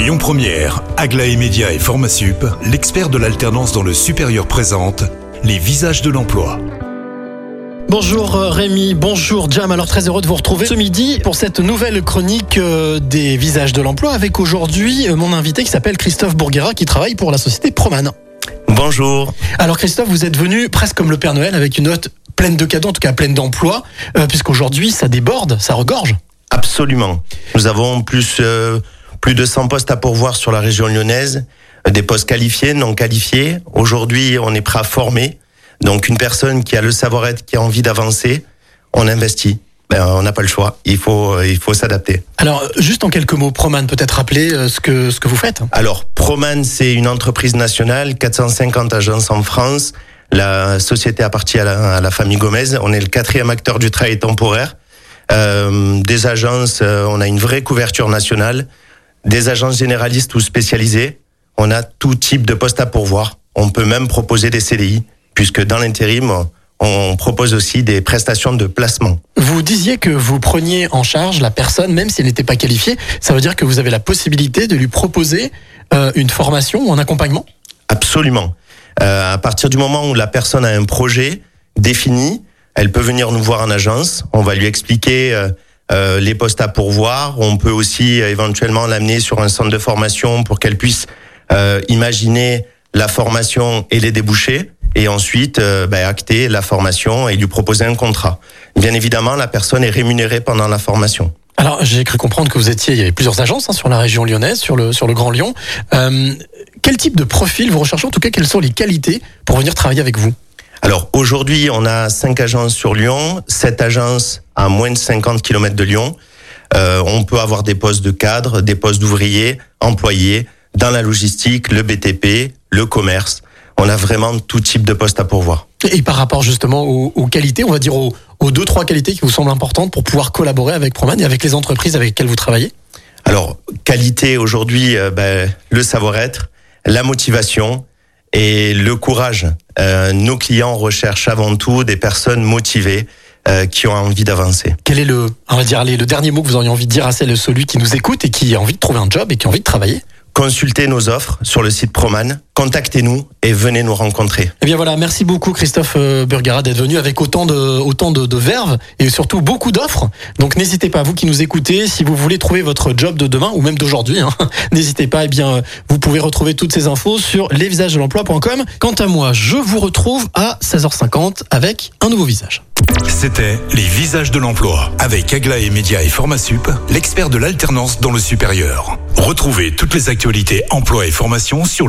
Lyon Première, Aglaé Média et Formasup, l'expert de l'alternance dans le supérieur présente les visages de l'emploi. Bonjour euh, Rémi, bonjour Jam. Alors très heureux de vous retrouver ce midi pour cette nouvelle chronique euh, des visages de l'emploi avec aujourd'hui euh, mon invité qui s'appelle Christophe Bourguera qui travaille pour la société Proman. Bonjour. Alors Christophe, vous êtes venu presque comme le Père Noël avec une note pleine de cadeaux, en tout cas pleine d'emplois, puisqu'aujourd'hui ça déborde, ça regorge. Absolument. Nous avons plus, euh, plus de 100 postes à pourvoir sur la région lyonnaise, euh, des postes qualifiés, non qualifiés. Aujourd'hui, on est prêt à former. Donc une personne qui a le savoir-être, qui a envie d'avancer, on investit. Ben, on n'a pas le choix. Il faut, euh, il faut s'adapter. Alors juste en quelques mots, Proman peut-être rappeler euh, ce que, ce que vous faites. Alors, Proman, c'est une entreprise nationale, 450 agences en France. La société appartient à la, à la famille Gomez. On est le quatrième acteur du travail temporaire. Euh, des agences, on a une vraie couverture nationale. Des agences généralistes ou spécialisées. On a tout type de postes à pourvoir. On peut même proposer des CDI, puisque dans l'intérim, on propose aussi des prestations de placement. Vous disiez que vous preniez en charge la personne, même si elle n'était pas qualifiée. Ça veut dire que vous avez la possibilité de lui proposer euh, une formation ou un accompagnement? Absolument. Euh, à partir du moment où la personne a un projet défini, elle peut venir nous voir en agence. On va lui expliquer euh, euh, les postes à pourvoir. On peut aussi euh, éventuellement l'amener sur un centre de formation pour qu'elle puisse euh, imaginer la formation et les débouchés. Et ensuite, euh, ben, acter la formation et lui proposer un contrat. Bien évidemment, la personne est rémunérée pendant la formation. Alors, j'ai cru comprendre que vous étiez, il y avait plusieurs agences hein, sur la région lyonnaise, sur le, sur le Grand Lyon. Euh, quel type de profil vous recherchez? En tout cas, quelles sont les qualités pour venir travailler avec vous? Alors aujourd'hui, on a cinq agences sur Lyon, sept agences à moins de 50 km de Lyon. Euh, on peut avoir des postes de cadre, des postes d'ouvriers, employés, dans la logistique, le BTP, le commerce. On a vraiment tout type de postes à pourvoir. Et par rapport justement aux, aux qualités, on va dire aux, aux deux, trois qualités qui vous semblent importantes pour pouvoir collaborer avec Proman et avec les entreprises avec lesquelles vous travaillez? Alors, qualité aujourd'hui, euh, ben, le savoir-être, la motivation et le courage. Euh, nos clients recherchent avant tout des personnes motivées euh, qui ont envie d'avancer. Quel est le, on va dire, allez, le dernier mot que vous auriez envie de dire à celle, celui qui nous écoute et qui a envie de trouver un job et qui a envie de travailler? Consultez nos offres sur le site Proman, contactez-nous et venez nous rencontrer. Eh bien voilà, merci beaucoup Christophe euh, Burgara d'être venu avec autant de autant de, de verve et surtout beaucoup d'offres. Donc n'hésitez pas, vous qui nous écoutez, si vous voulez trouver votre job de demain ou même d'aujourd'hui, hein, n'hésitez pas. Eh bien, vous pouvez retrouver toutes ces infos sur lesvisagesdelemploi.com. Quant à moi, je vous retrouve à 16h50 avec un nouveau visage. C'était les visages de l'emploi avec Aglaé Média et Formasup, l'expert de l'alternance dans le supérieur. Retrouvez toutes les actualités emploi et formation sur